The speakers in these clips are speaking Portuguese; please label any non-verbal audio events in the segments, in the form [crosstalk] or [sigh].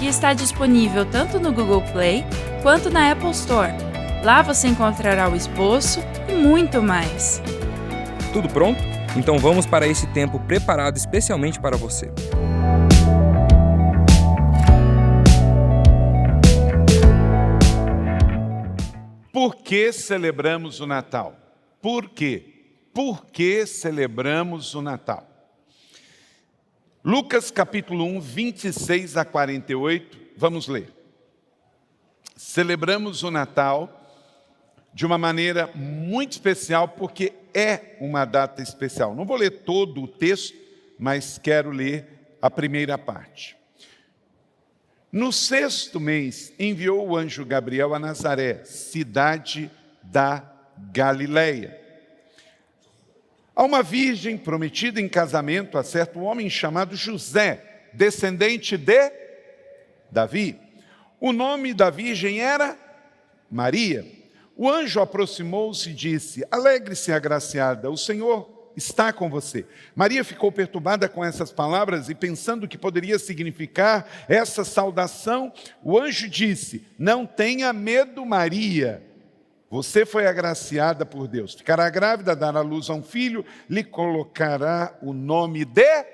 que está disponível tanto no Google Play quanto na Apple Store. Lá você encontrará o esboço e muito mais. Tudo pronto? Então vamos para esse tempo preparado especialmente para você. Por que celebramos o Natal? Por quê? Por que celebramos o Natal? Lucas capítulo 1, 26 a 48, vamos ler. Celebramos o Natal de uma maneira muito especial, porque é uma data especial. Não vou ler todo o texto, mas quero ler a primeira parte. No sexto mês, enviou o anjo Gabriel a Nazaré, cidade da Galileia. A uma virgem prometida em casamento a certo homem chamado José, descendente de Davi. O nome da virgem era Maria. O anjo aproximou-se e disse: Alegre-se, agraciada, o Senhor está com você. Maria ficou perturbada com essas palavras e pensando que poderia significar essa saudação, o anjo disse: Não tenha medo, Maria. Você foi agraciada por Deus. Ficará grávida, dará luz a um filho, lhe colocará o nome de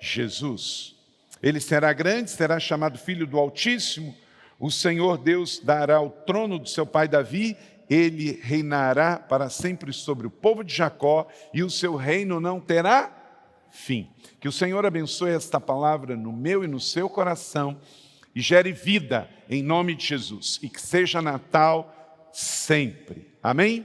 Jesus. Ele será grande, será chamado Filho do Altíssimo. O Senhor Deus dará o trono do seu pai Davi ele reinará para sempre sobre o povo de Jacó e o seu reino não terá fim. Que o Senhor abençoe esta palavra no meu e no seu coração e gere vida em nome de Jesus e que seja Natal sempre. Amém?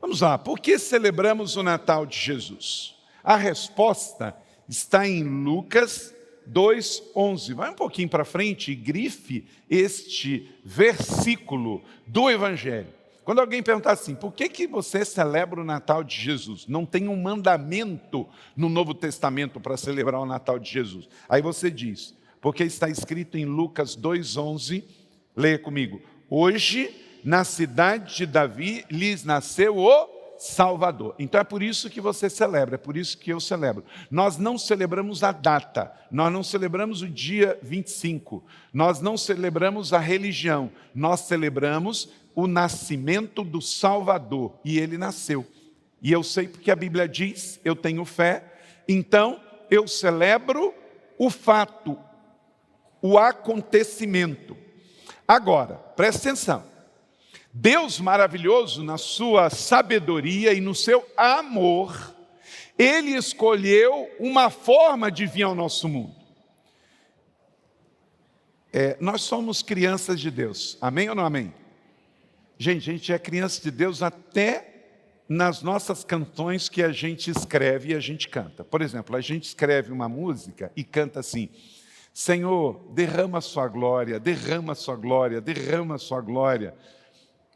Vamos lá, por que celebramos o Natal de Jesus? A resposta está em Lucas 2:11. Vai um pouquinho para frente e grife este versículo do Evangelho. Quando alguém perguntar assim, por que, que você celebra o Natal de Jesus? Não tem um mandamento no Novo Testamento para celebrar o Natal de Jesus. Aí você diz, porque está escrito em Lucas 2,11, leia comigo. Hoje, na cidade de Davi, lhes nasceu o Salvador. Então é por isso que você celebra, é por isso que eu celebro. Nós não celebramos a data, nós não celebramos o dia 25, nós não celebramos a religião, nós celebramos o nascimento do Salvador e ele nasceu. E eu sei porque a Bíblia diz, eu tenho fé, então eu celebro o fato, o acontecimento. Agora, presta atenção. Deus maravilhoso, na sua sabedoria e no seu amor, Ele escolheu uma forma de vir ao nosso mundo. É, nós somos crianças de Deus, amém ou não amém? Gente, a gente é criança de Deus até nas nossas canções que a gente escreve e a gente canta. Por exemplo, a gente escreve uma música e canta assim: Senhor, derrama a sua glória, derrama a sua glória, derrama a sua glória.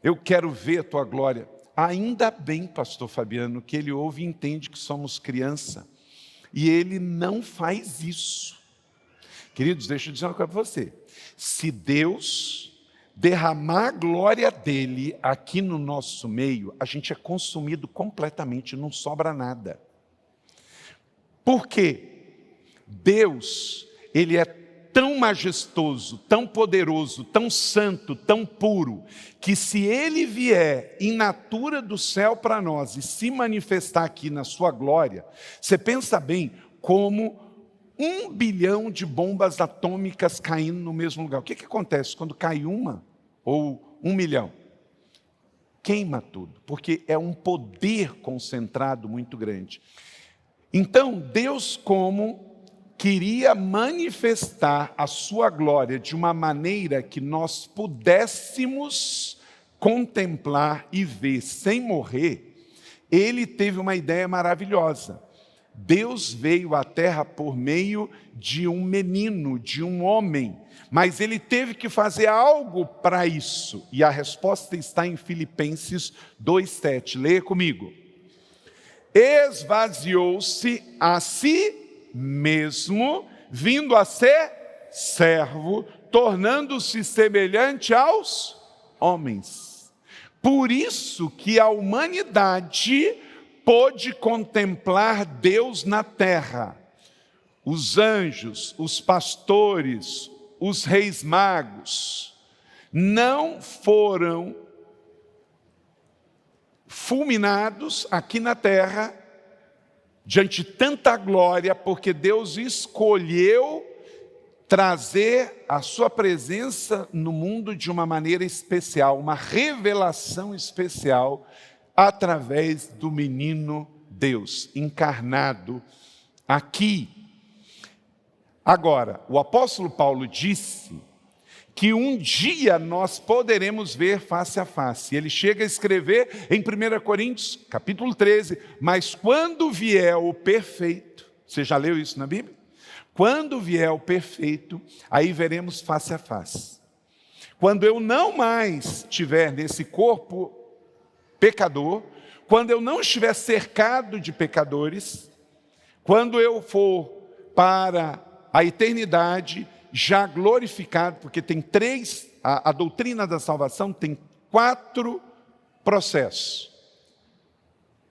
Eu quero ver a tua glória. Ainda bem, pastor Fabiano, que ele ouve e entende que somos criança. E ele não faz isso. Queridos, deixa eu dizer uma coisa para você. Se Deus derramar a glória dele aqui no nosso meio, a gente é consumido completamente, não sobra nada. Por quê? Deus, ele é tão majestoso, tão poderoso, tão santo, tão puro, que se ele vier em natura do céu para nós e se manifestar aqui na sua glória, você pensa bem como um bilhão de bombas atômicas caindo no mesmo lugar. O que, que acontece quando cai uma ou um milhão? Queima tudo, porque é um poder concentrado muito grande. Então, Deus, como queria manifestar a sua glória de uma maneira que nós pudéssemos contemplar e ver sem morrer, ele teve uma ideia maravilhosa. Deus veio à terra por meio de um menino, de um homem, mas ele teve que fazer algo para isso. E a resposta está em Filipenses 2:7. Leia comigo. Esvaziou-se a si mesmo, vindo a ser servo, tornando-se semelhante aos homens. Por isso que a humanidade pôde contemplar Deus na terra. Os anjos, os pastores, os reis magos não foram fulminados aqui na terra diante de tanta glória, porque Deus escolheu trazer a sua presença no mundo de uma maneira especial, uma revelação especial através do menino Deus encarnado aqui. Agora, o apóstolo Paulo disse que um dia nós poderemos ver face a face. Ele chega a escrever em 1 Coríntios, capítulo 13, mas quando vier o perfeito, você já leu isso na Bíblia? Quando vier o perfeito, aí veremos face a face. Quando eu não mais estiver nesse corpo pecador, quando eu não estiver cercado de pecadores, quando eu for para a eternidade já glorificado, porque tem três, a, a doutrina da salvação tem quatro processos: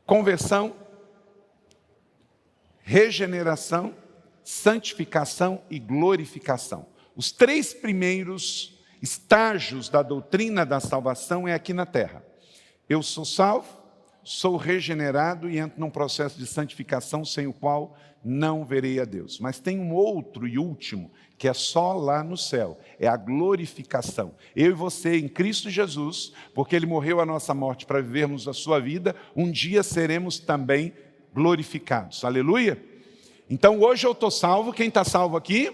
conversão, regeneração, santificação e glorificação. Os três primeiros estágios da doutrina da salvação é aqui na terra. Eu sou salvo, sou regenerado e entro num processo de santificação sem o qual não verei a Deus. Mas tem um outro e último, que é só lá no céu, é a glorificação. Eu e você em Cristo Jesus, porque Ele morreu a nossa morte para vivermos a sua vida, um dia seremos também glorificados. Aleluia? Então hoje eu estou salvo, quem está salvo aqui?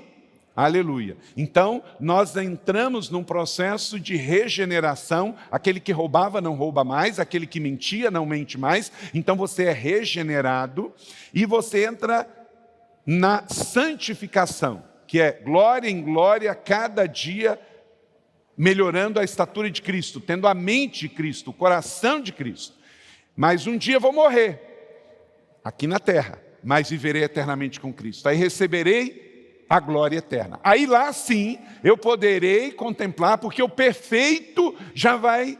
Aleluia. Então, nós entramos num processo de regeneração. Aquele que roubava não rouba mais, aquele que mentia não mente mais. Então, você é regenerado e você entra na santificação, que é glória em glória, cada dia melhorando a estatura de Cristo, tendo a mente de Cristo, o coração de Cristo. Mas um dia vou morrer aqui na terra, mas viverei eternamente com Cristo. Aí receberei a glória eterna. Aí lá sim eu poderei contemplar, porque o perfeito já vai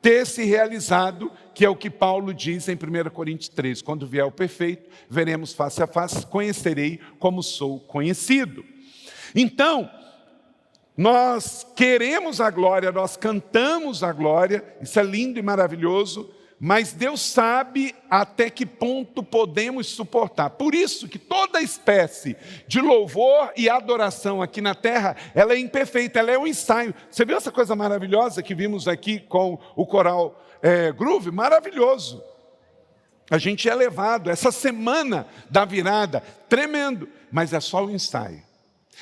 ter se realizado, que é o que Paulo diz em 1 Coríntios 3: quando vier o perfeito, veremos face a face, conhecerei como sou conhecido. Então, nós queremos a glória, nós cantamos a glória, isso é lindo e maravilhoso, mas Deus sabe até que ponto podemos suportar. Por isso que toda espécie de louvor e adoração aqui na terra, ela é imperfeita, ela é um ensaio. Você viu essa coisa maravilhosa que vimos aqui com o coral é, Groove? Maravilhoso. A gente é levado, essa semana da virada, tremendo, mas é só o ensaio,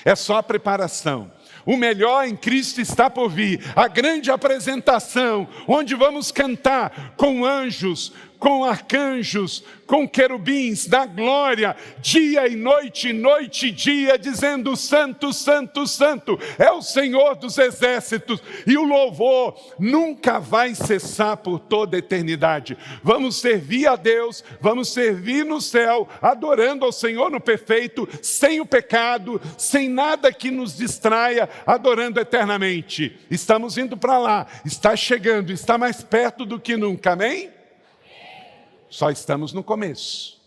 é só a preparação. O melhor em Cristo está por vir. A grande apresentação, onde vamos cantar com anjos, com arcanjos, com querubins da glória, dia e noite, noite e dia, dizendo: Santo, Santo, Santo, é o Senhor dos exércitos, e o louvor nunca vai cessar por toda a eternidade. Vamos servir a Deus, vamos servir no céu, adorando ao Senhor no perfeito, sem o pecado, sem nada que nos distraia, adorando eternamente. Estamos indo para lá, está chegando, está mais perto do que nunca, amém? Só estamos no começo.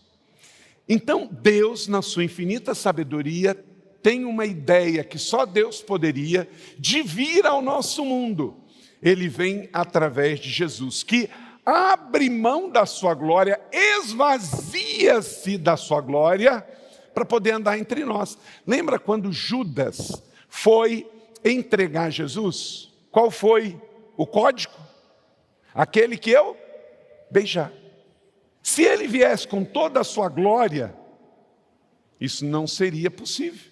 Então, Deus, na sua infinita sabedoria, tem uma ideia que só Deus poderia de vir ao nosso mundo. Ele vem através de Jesus, que abre mão da sua glória, esvazia-se da sua glória, para poder andar entre nós. Lembra quando Judas foi entregar Jesus? Qual foi o código? Aquele que eu beijar. Se ele viesse com toda a sua glória, isso não seria possível.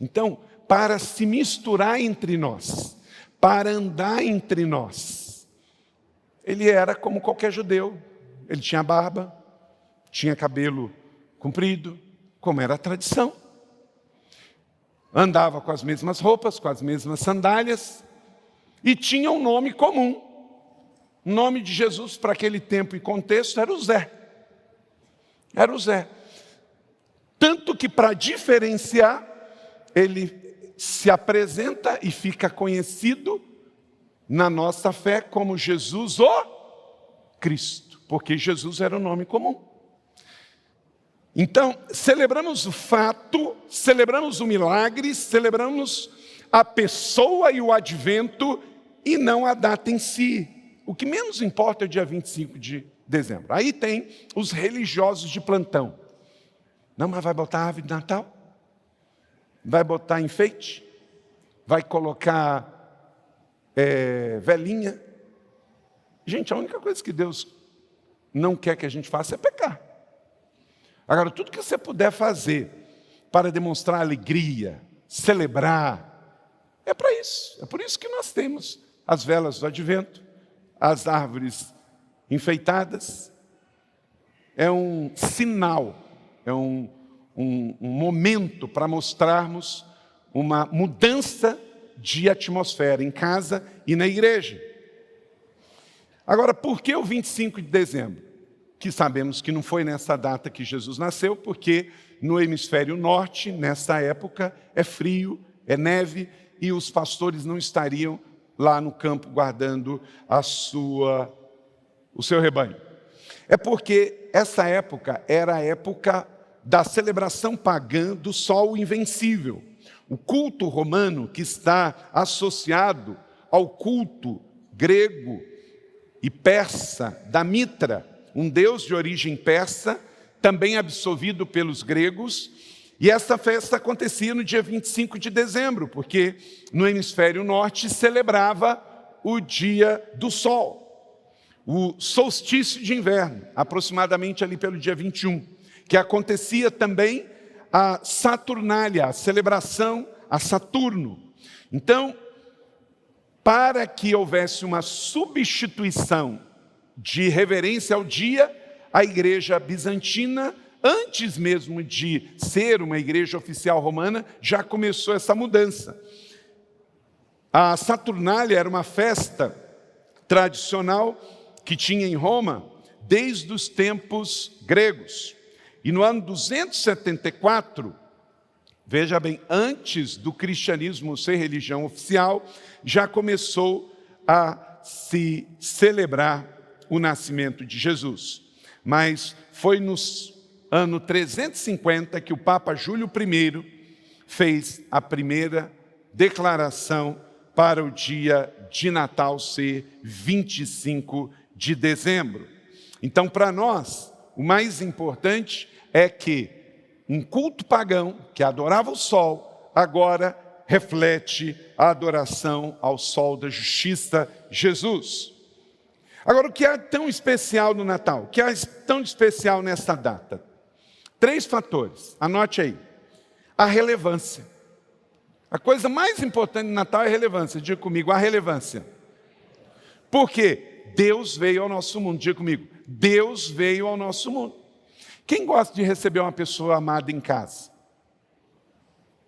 Então, para se misturar entre nós, para andar entre nós, ele era como qualquer judeu. Ele tinha barba, tinha cabelo comprido, como era a tradição. Andava com as mesmas roupas, com as mesmas sandálias, e tinha um nome comum. O nome de Jesus para aquele tempo e contexto era o Zé. Era o Zé. Tanto que, para diferenciar, ele se apresenta e fica conhecido na nossa fé como Jesus o Cristo, porque Jesus era o nome comum. Então, celebramos o fato, celebramos o milagre, celebramos a pessoa e o advento e não a data em si. O que menos importa é o dia 25 de dezembro. Aí tem os religiosos de plantão. Não, mas vai botar árvore de Natal? Vai botar enfeite? Vai colocar é, velhinha? Gente, a única coisa que Deus não quer que a gente faça é pecar. Agora, tudo que você puder fazer para demonstrar alegria, celebrar, é para isso. É por isso que nós temos as velas do advento, as árvores enfeitadas. É um sinal, é um, um, um momento para mostrarmos uma mudança de atmosfera em casa e na igreja. Agora, por que o 25 de dezembro? que sabemos que não foi nessa data que Jesus nasceu, porque no hemisfério norte, nessa época, é frio, é neve, e os pastores não estariam lá no campo guardando a sua, o seu rebanho. É porque essa época era a época da celebração pagã do sol invencível. O culto romano que está associado ao culto grego e persa da Mitra, um deus de origem persa, também absolvido pelos gregos, e essa festa acontecia no dia 25 de dezembro, porque no hemisfério norte celebrava o dia do sol, o solstício de inverno, aproximadamente ali pelo dia 21, que acontecia também a Saturnália, a celebração a Saturno. Então, para que houvesse uma substituição de reverência ao dia, a igreja bizantina, antes mesmo de ser uma igreja oficial romana, já começou essa mudança. A Saturnália era uma festa tradicional que tinha em Roma desde os tempos gregos. E no ano 274, veja bem, antes do cristianismo ser religião oficial, já começou a se celebrar o nascimento de Jesus. Mas foi no ano 350 que o Papa Júlio I fez a primeira declaração para o dia de Natal ser 25 de dezembro. Então, para nós, o mais importante é que um culto pagão que adorava o sol, agora reflete a adoração ao sol da justiça, Jesus. Agora, o que há tão especial no Natal? O que há tão especial nessa data? Três fatores, anote aí. A relevância. A coisa mais importante no Natal é a relevância. Diga comigo, a relevância. Por quê? Deus veio ao nosso mundo. Diga comigo, Deus veio ao nosso mundo. Quem gosta de receber uma pessoa amada em casa?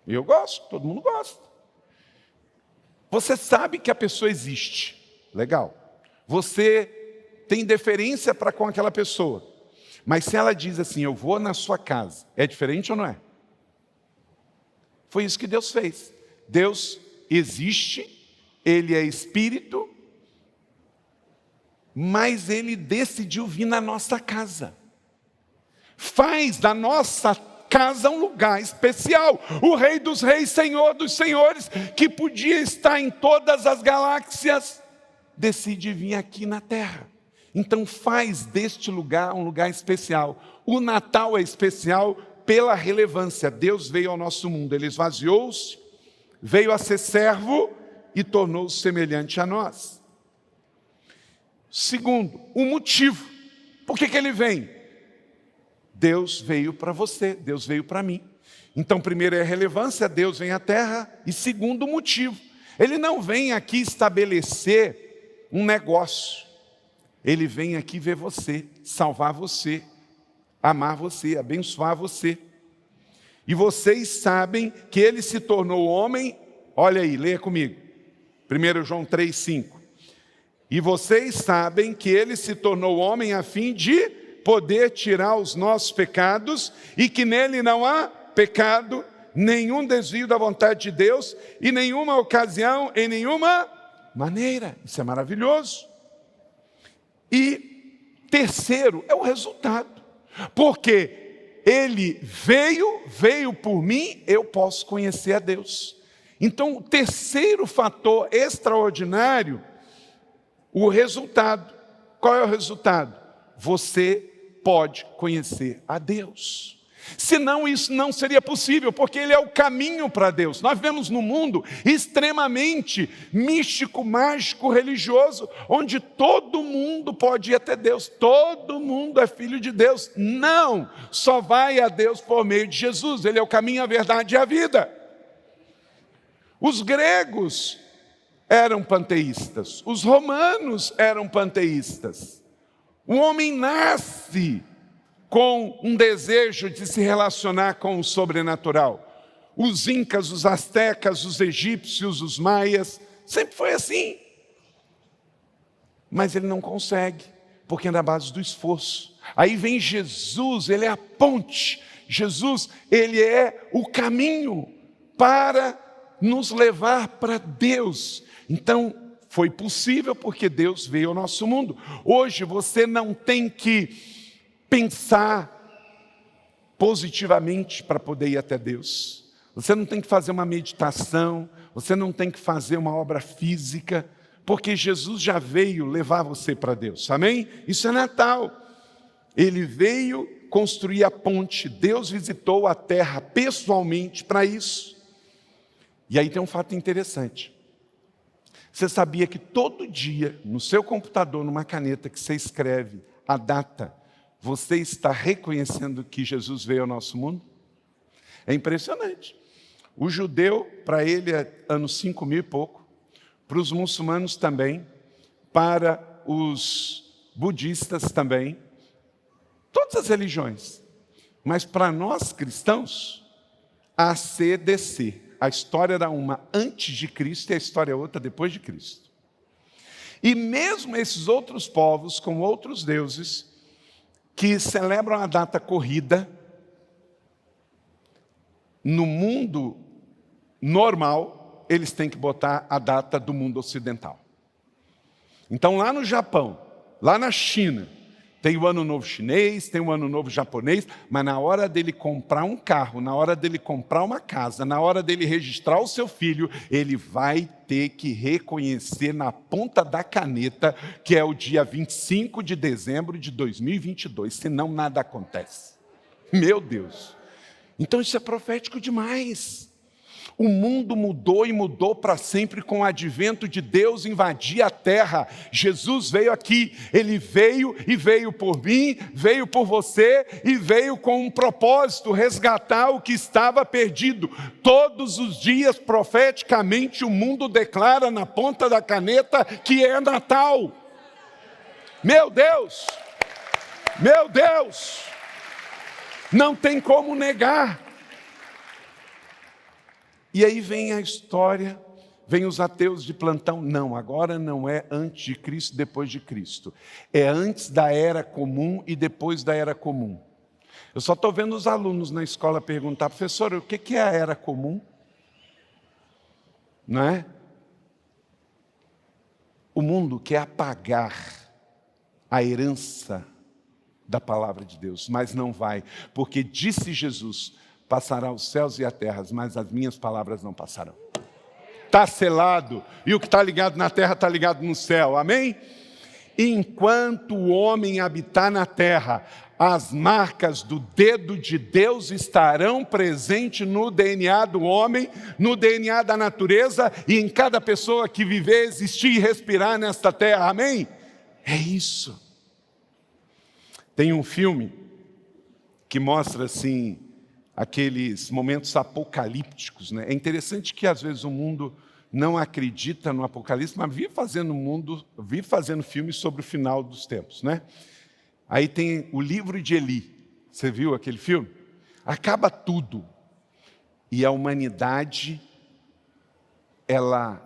Eu gosto, todo mundo gosta. Você sabe que a pessoa existe. Legal. Você tem deferência para com aquela pessoa. Mas se ela diz assim, eu vou na sua casa, é diferente ou não é? Foi isso que Deus fez. Deus existe, Ele é espírito, mas Ele decidiu vir na nossa casa. Faz da nossa casa um lugar especial. O Rei dos Reis, Senhor dos Senhores, que podia estar em todas as galáxias, decide vir aqui na terra. Então faz deste lugar um lugar especial. O Natal é especial pela relevância. Deus veio ao nosso mundo, ele esvaziou-se, veio a ser servo e tornou-se semelhante a nós. Segundo, o motivo. Por que, que ele vem? Deus veio para você, Deus veio para mim. Então, primeiro é a relevância, Deus vem à terra. E segundo, o motivo. Ele não vem aqui estabelecer um negócio. Ele vem aqui ver você, salvar você, amar você, abençoar você. E vocês sabem que ele se tornou homem, olha aí, leia comigo. 1 João 3, 5. E vocês sabem que ele se tornou homem a fim de poder tirar os nossos pecados e que nele não há pecado, nenhum desvio da vontade de Deus e nenhuma ocasião em nenhuma maneira. Isso é maravilhoso. E terceiro é o resultado, porque ele veio, veio por mim, eu posso conhecer a Deus. Então, o terceiro fator extraordinário, o resultado. Qual é o resultado? Você pode conhecer a Deus. Senão isso não seria possível, porque ele é o caminho para Deus. Nós vivemos num mundo extremamente místico, mágico, religioso, onde todo mundo pode ir até Deus, todo mundo é filho de Deus. Não, só vai a Deus por meio de Jesus, ele é o caminho, a verdade e a vida. Os gregos eram panteístas, os romanos eram panteístas. O homem nasce com um desejo de se relacionar com o sobrenatural. Os incas, os astecas, os egípcios, os maias, sempre foi assim. Mas ele não consegue, porque é na base do esforço. Aí vem Jesus, ele é a ponte. Jesus, ele é o caminho para nos levar para Deus. Então, foi possível porque Deus veio ao nosso mundo. Hoje você não tem que pensar positivamente para poder ir até Deus. Você não tem que fazer uma meditação, você não tem que fazer uma obra física, porque Jesus já veio levar você para Deus. Amém? Isso é Natal. Ele veio construir a ponte. Deus visitou a terra pessoalmente para isso. E aí tem um fato interessante. Você sabia que todo dia, no seu computador, numa caneta que você escreve a data, você está reconhecendo que Jesus veio ao nosso mundo? É impressionante. O judeu, para ele, é anos 5 mil e pouco. Para os muçulmanos também. Para os budistas também. Todas as religiões. Mas para nós cristãos, a CDC. A história era uma antes de Cristo e a história é outra depois de Cristo. E mesmo esses outros povos, com outros deuses, que celebram a data corrida, no mundo normal, eles têm que botar a data do mundo ocidental. Então, lá no Japão, lá na China, tem o ano novo chinês, tem o ano novo japonês, mas na hora dele comprar um carro, na hora dele comprar uma casa, na hora dele registrar o seu filho, ele vai ter que reconhecer na ponta da caneta que é o dia 25 de dezembro de 2022, senão nada acontece. Meu Deus. Então isso é profético demais. O mundo mudou e mudou para sempre com o advento de Deus invadir a terra. Jesus veio aqui, ele veio e veio por mim, veio por você e veio com um propósito: resgatar o que estava perdido. Todos os dias, profeticamente, o mundo declara na ponta da caneta que é Natal. Meu Deus! Meu Deus! Não tem como negar. E aí vem a história, vem os ateus de plantão. Não, agora não é antes de Cristo, depois de Cristo. É antes da era comum e depois da era comum. Eu só estou vendo os alunos na escola perguntar, professor, o que é a era comum? Não é? O mundo quer apagar a herança da palavra de Deus, mas não vai, porque disse Jesus: Passará os céus e a terra, mas as minhas palavras não passarão. Está selado, e o que está ligado na terra está ligado no céu, amém? Enquanto o homem habitar na terra, as marcas do dedo de Deus estarão presentes no DNA do homem, no DNA da natureza e em cada pessoa que viver, existir e respirar nesta terra, amém? É isso. Tem um filme que mostra assim aqueles momentos apocalípticos. Né? É interessante que às vezes o mundo não acredita no Apocalipse, mas vive fazendo mundo, vive fazendo filmes sobre o final dos tempos, né? Aí tem o livro de Eli. Você viu aquele filme? Acaba tudo. E a humanidade, ela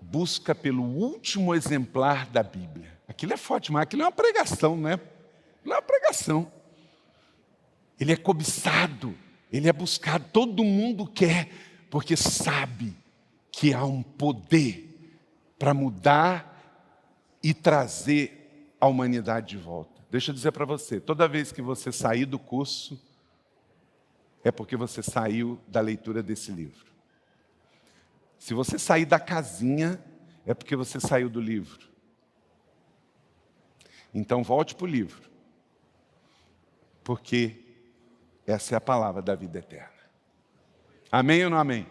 busca pelo último exemplar da Bíblia. Aquilo é forte, mas aquilo é uma pregação, né? Não é uma pregação. Ele é cobiçado, ele é buscado, todo mundo quer, porque sabe que há um poder para mudar e trazer a humanidade de volta. Deixa eu dizer para você: toda vez que você sair do curso, é porque você saiu da leitura desse livro. Se você sair da casinha, é porque você saiu do livro. Então volte para o livro, porque essa é a palavra da vida eterna. Amém ou não amém?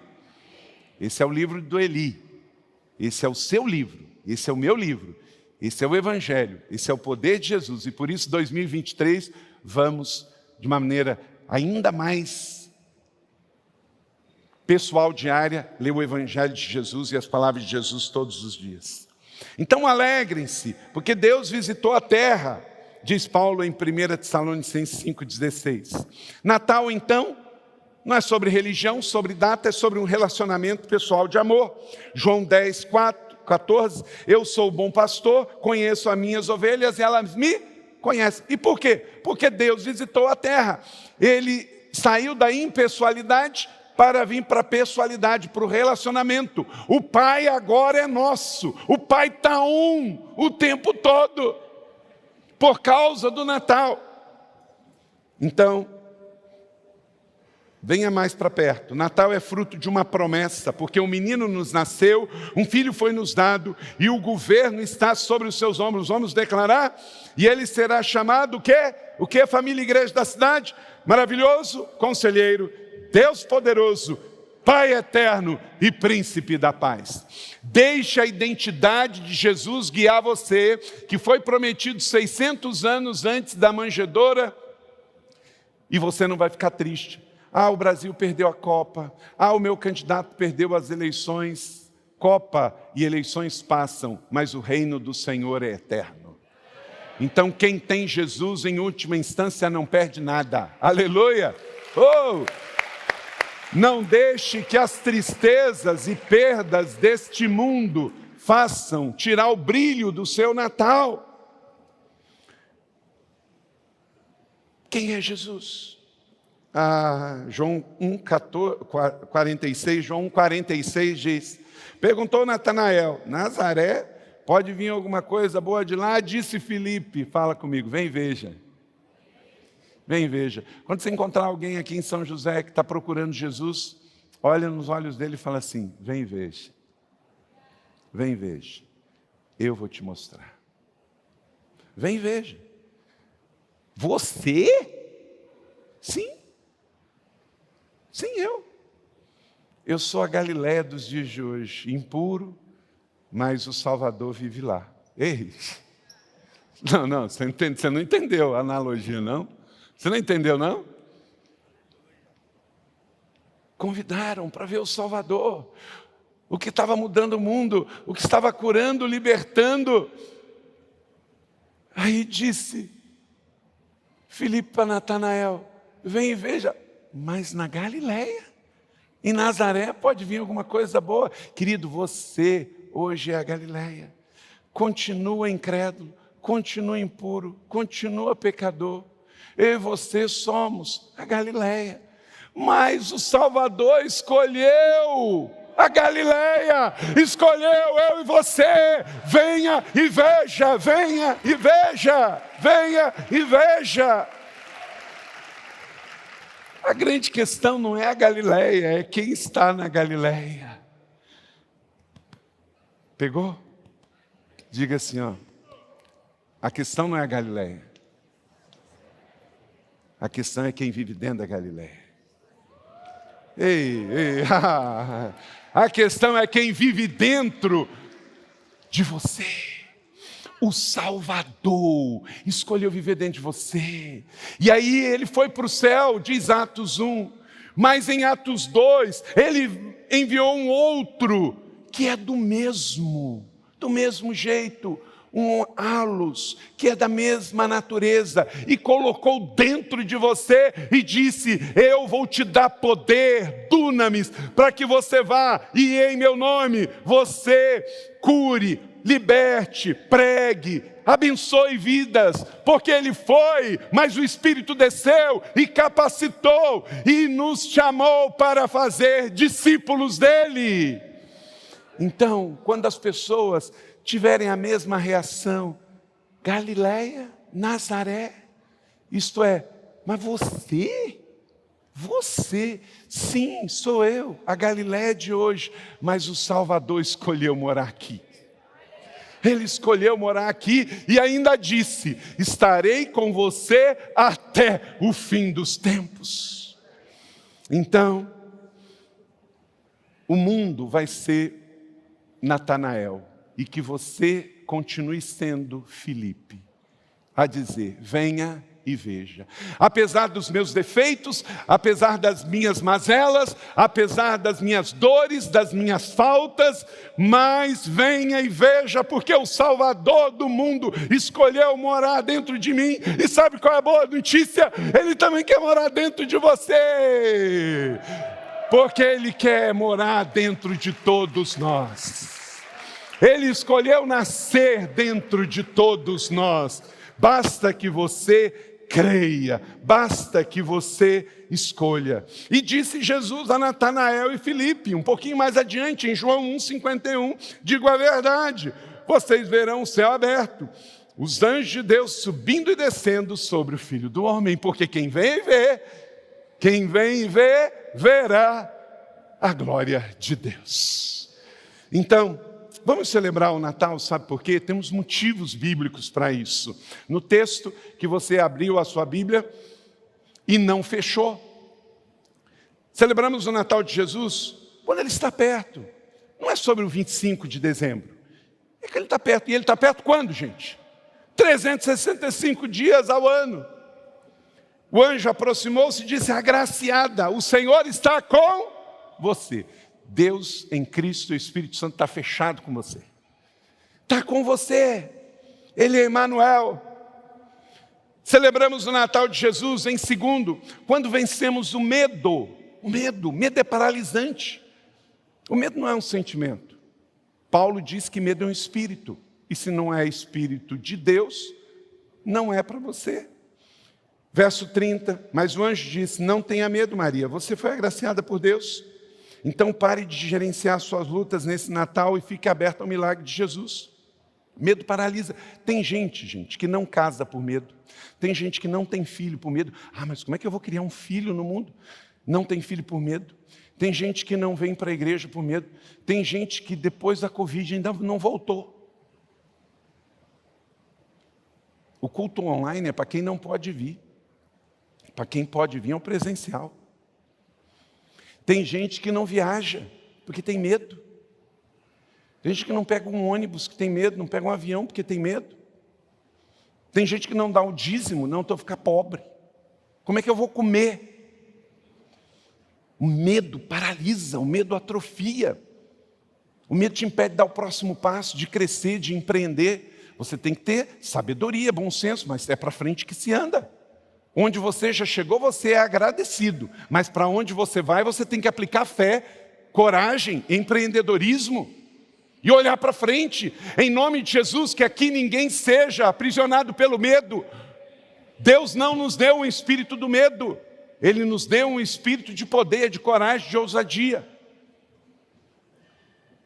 Esse é o livro do Eli. Esse é o seu livro. Esse é o meu livro. Esse é o Evangelho. Esse é o poder de Jesus. E por isso, 2023, vamos, de uma maneira ainda mais pessoal, diária, ler o Evangelho de Jesus e as palavras de Jesus todos os dias. Então, alegrem-se, porque Deus visitou a terra diz Paulo em 1 Tessalonicenses 5,16. Natal, então, não é sobre religião, sobre data, é sobre um relacionamento pessoal de amor. João 10, 4, 14. Eu sou o bom pastor, conheço as minhas ovelhas e elas me conhecem. E por quê? Porque Deus visitou a terra. Ele saiu da impessoalidade para vir para a pessoalidade, para o relacionamento. O Pai agora é nosso. O Pai está um o tempo todo por causa do Natal. Então, venha mais para perto. Natal é fruto de uma promessa, porque um menino nos nasceu, um filho foi nos dado e o governo está sobre os seus ombros. Vamos declarar? E ele será chamado o quê? O que família e igreja da cidade? Maravilhoso, conselheiro, Deus poderoso, Pai eterno e príncipe da paz. Deixe a identidade de Jesus guiar você, que foi prometido 600 anos antes da manjedoura, e você não vai ficar triste. Ah, o Brasil perdeu a Copa. Ah, o meu candidato perdeu as eleições. Copa e eleições passam, mas o reino do Senhor é eterno. Então, quem tem Jesus em última instância não perde nada. Aleluia! Oh! Não deixe que as tristezas e perdas deste mundo façam tirar o brilho do seu Natal. Quem é Jesus? Ah, João 1, 14, 46, João 46 diz: Perguntou Natanael, Nazaré, pode vir alguma coisa boa de lá? Disse Filipe, fala comigo, vem veja. Vem veja. Quando você encontrar alguém aqui em São José que está procurando Jesus, olha nos olhos dele e fala assim: vem veja. Vem veja. Eu vou te mostrar. Vem veja. Você? Sim. Sim, eu. Eu sou a Galiléia dos dias de hoje, impuro, mas o Salvador vive lá. Ei! [laughs] Não, não, você, não entendeu a analogia, não? Você não entendeu, não? Convidaram para ver o Salvador, o que estava mudando o mundo, o que estava curando, libertando. Aí disse Filipe para Natanael: Vem e veja, mas na Galileia, em Nazaré pode vir alguma coisa boa. Querido, você hoje é a Galileia. Continua incrédulo, continua impuro, continua pecador eu e você somos a Galileia. Mas o Salvador escolheu a Galileia, escolheu eu e você. Venha e veja, venha e veja, venha e veja. A grande questão não é a Galileia, é quem está na Galileia. Pegou? Diga assim, ó. A questão não é a Galileia. A questão é quem vive dentro da Galiléia. Ei, ei, [laughs] a questão é quem vive dentro de você. O Salvador escolheu viver dentro de você. E aí ele foi para o céu, diz Atos 1. Mas em Atos 2, ele enviou um outro que é do mesmo, do mesmo jeito, um halos que é da mesma natureza e colocou dentro de você e disse: Eu vou te dar poder, dunamis, para que você vá e em meu nome você cure, liberte, pregue, abençoe vidas, porque Ele foi, mas o Espírito desceu e capacitou e nos chamou para fazer discípulos dele. Então, quando as pessoas tiverem a mesma reação, Galileia, Nazaré, isto é, mas você, você, sim, sou eu, a Galiléia de hoje, mas o Salvador escolheu morar aqui. Ele escolheu morar aqui e ainda disse: Estarei com você até o fim dos tempos. Então, o mundo vai ser Natanael e que você continue sendo Filipe, a dizer: Venha e veja. Apesar dos meus defeitos, apesar das minhas mazelas, apesar das minhas dores, das minhas faltas, mas venha e veja, porque o Salvador do mundo escolheu morar dentro de mim. E sabe qual é a boa notícia? Ele também quer morar dentro de você. Porque ele quer morar dentro de todos nós. Ele escolheu nascer dentro de todos nós. Basta que você creia, basta que você escolha. E disse Jesus a Natanael e Filipe, um pouquinho mais adiante, em João 1,51, digo a verdade, vocês verão o céu aberto, os anjos de Deus subindo e descendo sobre o Filho do Homem, porque quem vem e vê, quem vem e vê, verá a glória de Deus. Então, Vamos celebrar o Natal, sabe por quê? Temos motivos bíblicos para isso. No texto que você abriu a sua Bíblia e não fechou. Celebramos o Natal de Jesus quando ele está perto. Não é sobre o 25 de dezembro. É que ele está perto. E ele está perto quando, gente? 365 dias ao ano. O anjo aproximou-se e disse: Agraciada, o Senhor está com você. Deus em Cristo, o Espírito Santo está fechado com você. Está com você. Ele é Emmanuel. Celebramos o Natal de Jesus em segundo, quando vencemos o medo. O medo, medo é paralisante. O medo não é um sentimento. Paulo diz que medo é um espírito. E se não é espírito de Deus, não é para você. Verso 30, mas o anjo disse: Não tenha medo, Maria, você foi agraciada por Deus. Então pare de gerenciar suas lutas nesse Natal e fique aberto ao milagre de Jesus. Medo paralisa. Tem gente, gente, que não casa por medo. Tem gente que não tem filho por medo. Ah, mas como é que eu vou criar um filho no mundo? Não tem filho por medo. Tem gente que não vem para a igreja por medo. Tem gente que depois da Covid ainda não voltou. O culto online é para quem não pode vir. Para quem pode vir é o presencial. Tem gente que não viaja porque tem medo. Tem gente que não pega um ônibus que tem medo, não pega um avião porque tem medo. Tem gente que não dá o dízimo, não, estou ficar pobre. Como é que eu vou comer? O medo paralisa, o medo atrofia. O medo te impede de dar o próximo passo, de crescer, de empreender. Você tem que ter sabedoria, bom senso, mas é para frente que se anda. Onde você já chegou, você é agradecido, mas para onde você vai, você tem que aplicar fé, coragem, empreendedorismo e olhar para frente, em nome de Jesus, que aqui ninguém seja aprisionado pelo medo. Deus não nos deu um espírito do medo, Ele nos deu um espírito de poder, de coragem, de ousadia.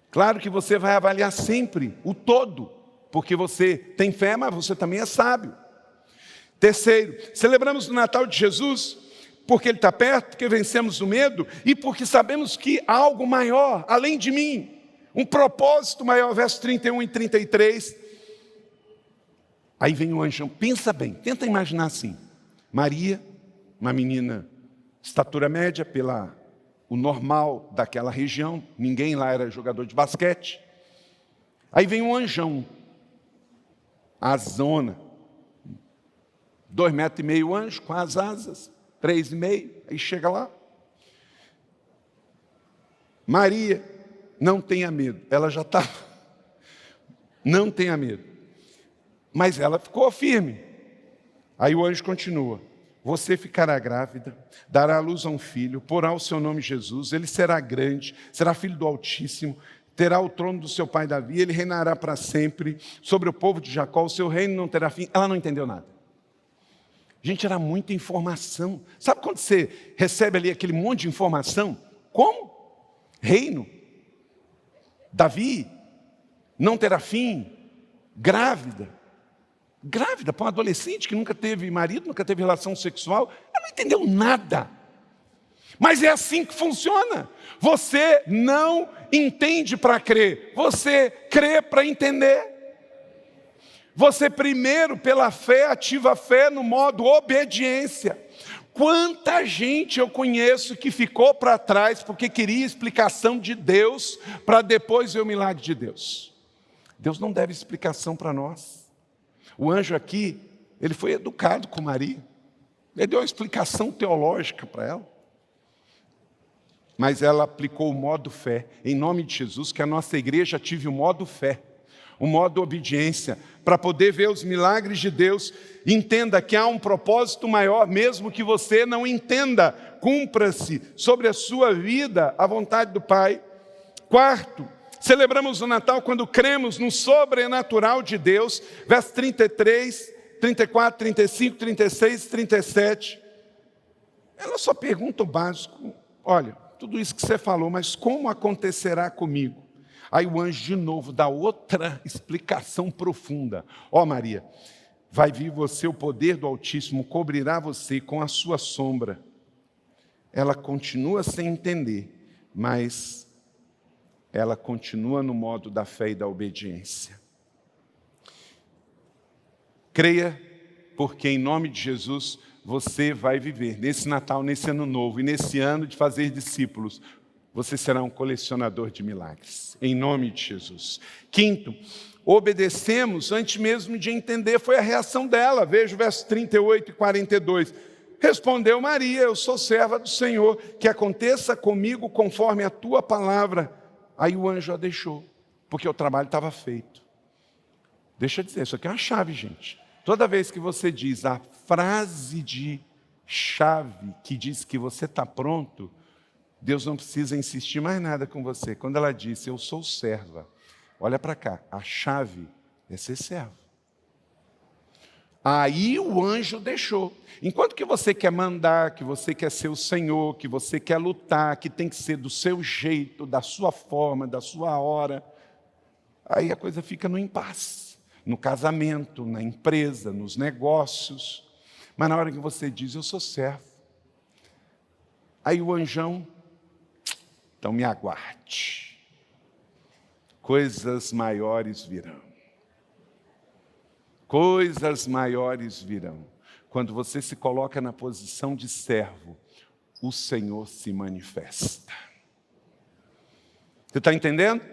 Claro que você vai avaliar sempre o todo, porque você tem fé, mas você também é sábio. Terceiro, celebramos o Natal de Jesus porque Ele está perto, porque vencemos o medo e porque sabemos que há algo maior, além de mim, um propósito maior, verso 31 e 33. Aí vem o anjão, pensa bem, tenta imaginar assim: Maria, uma menina, estatura média pela o normal daquela região, ninguém lá era jogador de basquete. Aí vem um anjão, a zona, Dois metros e meio anjo com as asas, três e meio, aí chega lá. Maria, não tenha medo, ela já está. [laughs] Não tenha medo. Mas ela ficou firme. Aí o anjo continua: Você ficará grávida, dará à luz a um filho, porá o seu nome Jesus, ele será grande, será filho do Altíssimo, terá o trono do seu pai Davi, ele reinará para sempre sobre o povo de Jacó, o seu reino não terá fim. Ela não entendeu nada. Gente, era muita informação. Sabe quando você recebe ali aquele monte de informação? Como? Reino. Davi não terá fim. Grávida. Grávida para um adolescente que nunca teve marido, nunca teve relação sexual. Ela não entendeu nada. Mas é assim que funciona. Você não entende para crer, você crê para entender. Você primeiro, pela fé, ativa a fé no modo obediência. Quanta gente eu conheço que ficou para trás porque queria explicação de Deus para depois ver o milagre de Deus. Deus não deve explicação para nós. O anjo aqui, ele foi educado com Maria. Ele deu uma explicação teológica para ela. Mas ela aplicou o modo fé. Em nome de Jesus, que a nossa igreja tive o modo fé o modo obediência, para poder ver os milagres de Deus. Entenda que há um propósito maior, mesmo que você não entenda, cumpra-se sobre a sua vida a vontade do Pai. Quarto, celebramos o Natal quando cremos no sobrenatural de Deus, verso 33, 34, 35, 36, 37. Ela só pergunta o básico: olha, tudo isso que você falou, mas como acontecerá comigo? Aí o anjo de novo dá outra [laughs] explicação profunda. Ó oh, Maria, vai vir você, o poder do Altíssimo cobrirá você com a sua sombra. Ela continua sem entender, mas ela continua no modo da fé e da obediência. Creia, porque em nome de Jesus você vai viver nesse Natal, nesse ano novo e nesse ano de fazer discípulos, você será um colecionador de milagres, em nome de Jesus. Quinto, obedecemos antes mesmo de entender, foi a reação dela, veja o verso 38 e 42. Respondeu Maria: Eu sou serva do Senhor, que aconteça comigo conforme a tua palavra. Aí o anjo a deixou, porque o trabalho estava feito. Deixa eu dizer, isso aqui é uma chave, gente. Toda vez que você diz a frase de chave que diz que você está pronto, Deus não precisa insistir mais nada com você. Quando ela disse, eu sou serva, olha para cá, a chave é ser servo. Aí o anjo deixou. Enquanto que você quer mandar, que você quer ser o Senhor, que você quer lutar, que tem que ser do seu jeito, da sua forma, da sua hora, aí a coisa fica no impasse. No casamento, na empresa, nos negócios. Mas na hora que você diz, eu sou servo, aí o anjão então me aguarde. Coisas maiores virão. Coisas maiores virão. Quando você se coloca na posição de servo, o Senhor se manifesta. Você está entendendo?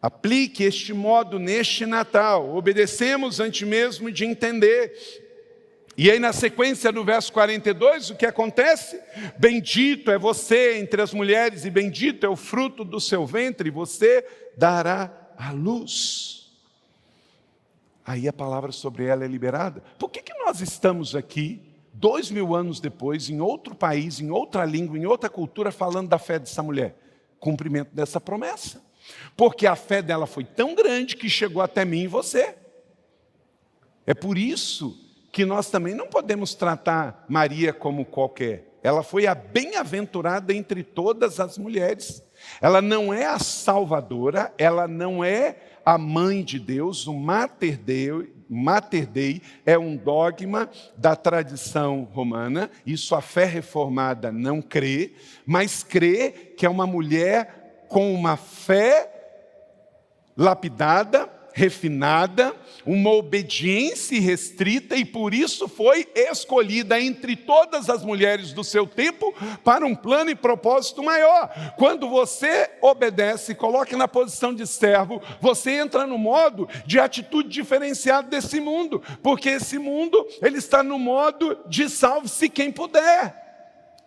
Aplique este modo neste Natal. Obedecemos antes mesmo de entender e aí, na sequência do verso 42, o que acontece? Bendito é você entre as mulheres, e bendito é o fruto do seu ventre, você dará a luz. Aí a palavra sobre ela é liberada. Por que, que nós estamos aqui, dois mil anos depois, em outro país, em outra língua, em outra cultura, falando da fé dessa mulher? Cumprimento dessa promessa. Porque a fé dela foi tão grande que chegou até mim e você. É por isso que nós também não podemos tratar Maria como qualquer. Ela foi a bem-aventurada entre todas as mulheres. Ela não é a salvadora, ela não é a mãe de Deus, o Mater Dei, Mater Dei é um dogma da tradição romana, isso a fé reformada não crê, mas crê que é uma mulher com uma fé lapidada, refinada, uma obediência restrita e por isso foi escolhida entre todas as mulheres do seu tempo para um plano e propósito maior. Quando você obedece, coloque na posição de servo, você entra no modo de atitude diferenciada desse mundo, porque esse mundo ele está no modo de salve-se quem puder.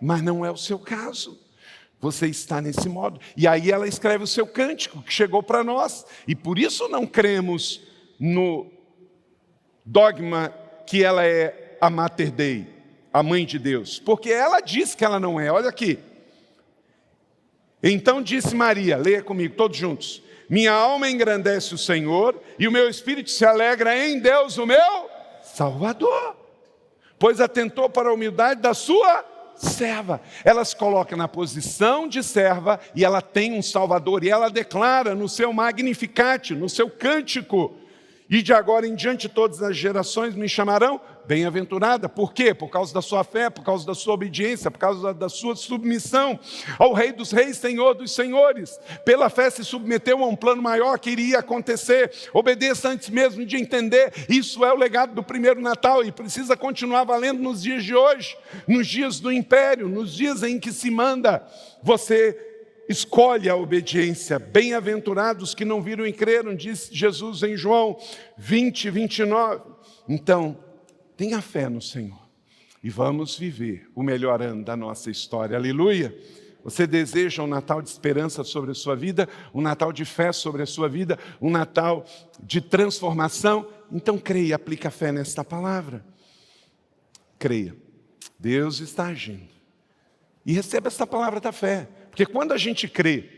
Mas não é o seu caso. Você está nesse modo. E aí ela escreve o seu cântico, que chegou para nós. E por isso não cremos no dogma que ela é a Mater Dei, a mãe de Deus, porque ela diz que ela não é. Olha aqui. Então disse Maria, leia comigo, todos juntos. Minha alma engrandece o Senhor e o meu espírito se alegra em Deus, o meu Salvador, pois atentou para a humildade da sua serva. Ela se coloca na posição de serva e ela tem um Salvador, e ela declara no seu Magnificat, no seu cântico, e de agora em diante todas as gerações me chamarão bem-aventurada. Por quê? Por causa da sua fé, por causa da sua obediência, por causa da sua submissão ao Rei dos Reis, Senhor dos Senhores. Pela fé se submeteu a um plano maior que iria acontecer. Obedeça antes mesmo de entender. Isso é o legado do primeiro Natal e precisa continuar valendo nos dias de hoje, nos dias do império, nos dias em que se manda você escolhe a obediência. Bem-aventurados que não viram e creram, diz Jesus em João 20, 29. Então, tenha fé no Senhor e vamos viver o melhor ano da nossa história. Aleluia! Você deseja um Natal de esperança sobre a sua vida, um Natal de fé sobre a sua vida, um Natal de transformação? Então creia, aplica a fé nesta palavra. Creia. Deus está agindo. E receba esta palavra da fé. Porque quando a gente crê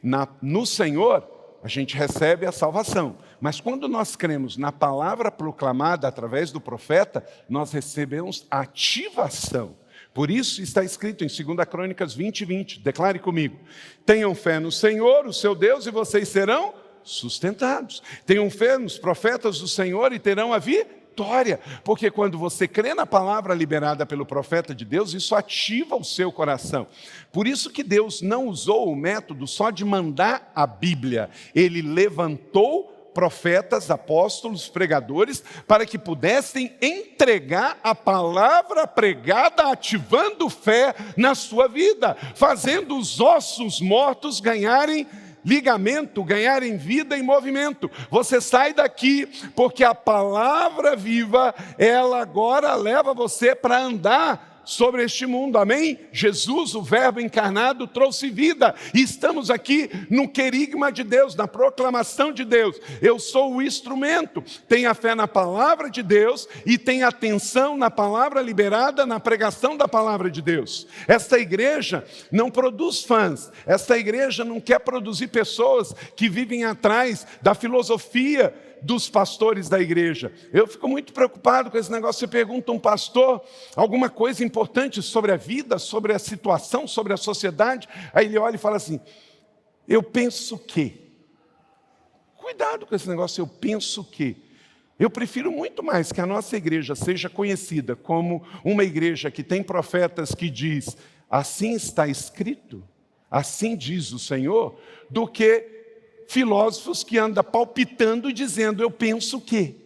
na, no Senhor, a gente recebe a salvação. Mas quando nós cremos na palavra proclamada através do profeta, nós recebemos ativação. Por isso está escrito em 2 Crônicas 20, 20. Declare comigo: tenham fé no Senhor, o seu Deus, e vocês serão sustentados. Tenham fé nos profetas do Senhor e terão a vida vitória, porque quando você crê na palavra liberada pelo profeta de Deus, isso ativa o seu coração. Por isso que Deus não usou o método só de mandar a Bíblia, ele levantou profetas, apóstolos, pregadores, para que pudessem entregar a palavra pregada, ativando fé na sua vida, fazendo os ossos mortos ganharem ligamento, ganhar em vida e movimento. Você sai daqui porque a palavra viva, ela agora leva você para andar sobre este mundo, amém? Jesus, o Verbo encarnado, trouxe vida, e estamos aqui no querigma de Deus, na proclamação de Deus. Eu sou o instrumento, tenha fé na palavra de Deus e tenha atenção na palavra liberada, na pregação da palavra de Deus. Esta igreja não produz fãs, esta igreja não quer produzir pessoas que vivem atrás da filosofia dos pastores da igreja. Eu fico muito preocupado com esse negócio. Você pergunta um pastor alguma coisa importante sobre a vida, sobre a situação, sobre a sociedade, aí ele olha e fala assim: Eu penso que. Cuidado com esse negócio, eu penso que. Eu prefiro muito mais que a nossa igreja seja conhecida como uma igreja que tem profetas que diz, assim está escrito, assim diz o Senhor, do que filósofos que andam palpitando e dizendo, eu penso que.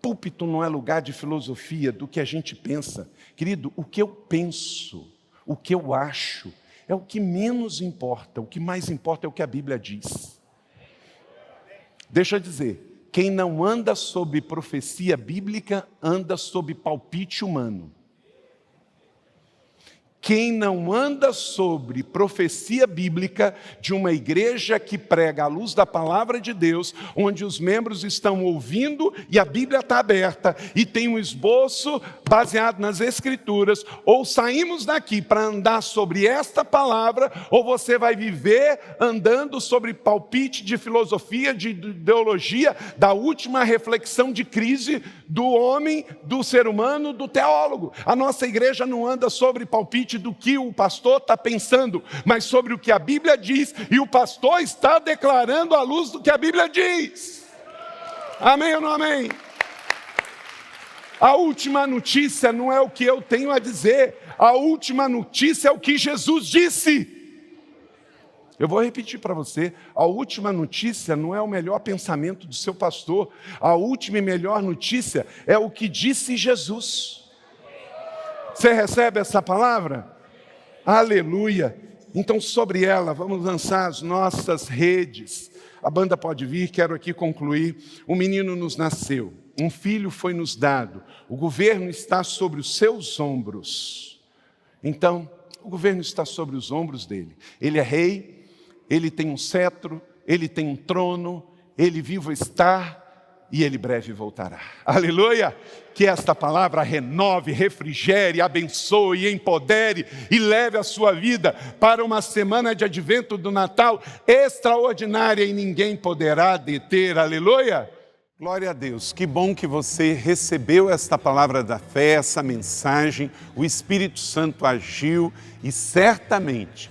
Púlpito não é lugar de filosofia do que a gente pensa. Querido, o que eu penso, o que eu acho, é o que menos importa. O que mais importa é o que a Bíblia diz. Deixa eu dizer, quem não anda sob profecia bíblica, anda sob palpite humano. Quem não anda sobre profecia bíblica de uma igreja que prega a luz da palavra de Deus, onde os membros estão ouvindo e a Bíblia está aberta e tem um esboço baseado nas Escrituras, ou saímos daqui para andar sobre esta palavra, ou você vai viver andando sobre palpite de filosofia, de ideologia, da última reflexão de crise do homem, do ser humano, do teólogo. A nossa igreja não anda sobre palpite do que o pastor está pensando, mas sobre o que a Bíblia diz, e o pastor está declarando à luz do que a Bíblia diz. Amém ou não amém? A última notícia não é o que eu tenho a dizer, a última notícia é o que Jesus disse. Eu vou repetir para você: a última notícia não é o melhor pensamento do seu pastor, a última e melhor notícia é o que disse Jesus. Você recebe essa palavra? Aleluia. Então, sobre ela, vamos lançar as nossas redes. A banda pode vir, quero aqui concluir. Um menino nos nasceu, um filho foi nos dado, o governo está sobre os seus ombros. Então, o governo está sobre os ombros dele. Ele é rei, ele tem um cetro, ele tem um trono, ele vivo está, e ele breve voltará. Aleluia! Que esta palavra renove, refrigere, abençoe, empodere e leve a sua vida para uma semana de advento do Natal extraordinária e ninguém poderá deter. Aleluia! Glória a Deus, que bom que você recebeu esta palavra da fé, essa mensagem, o Espírito Santo agiu e certamente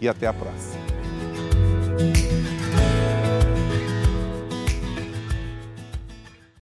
e até a próxima.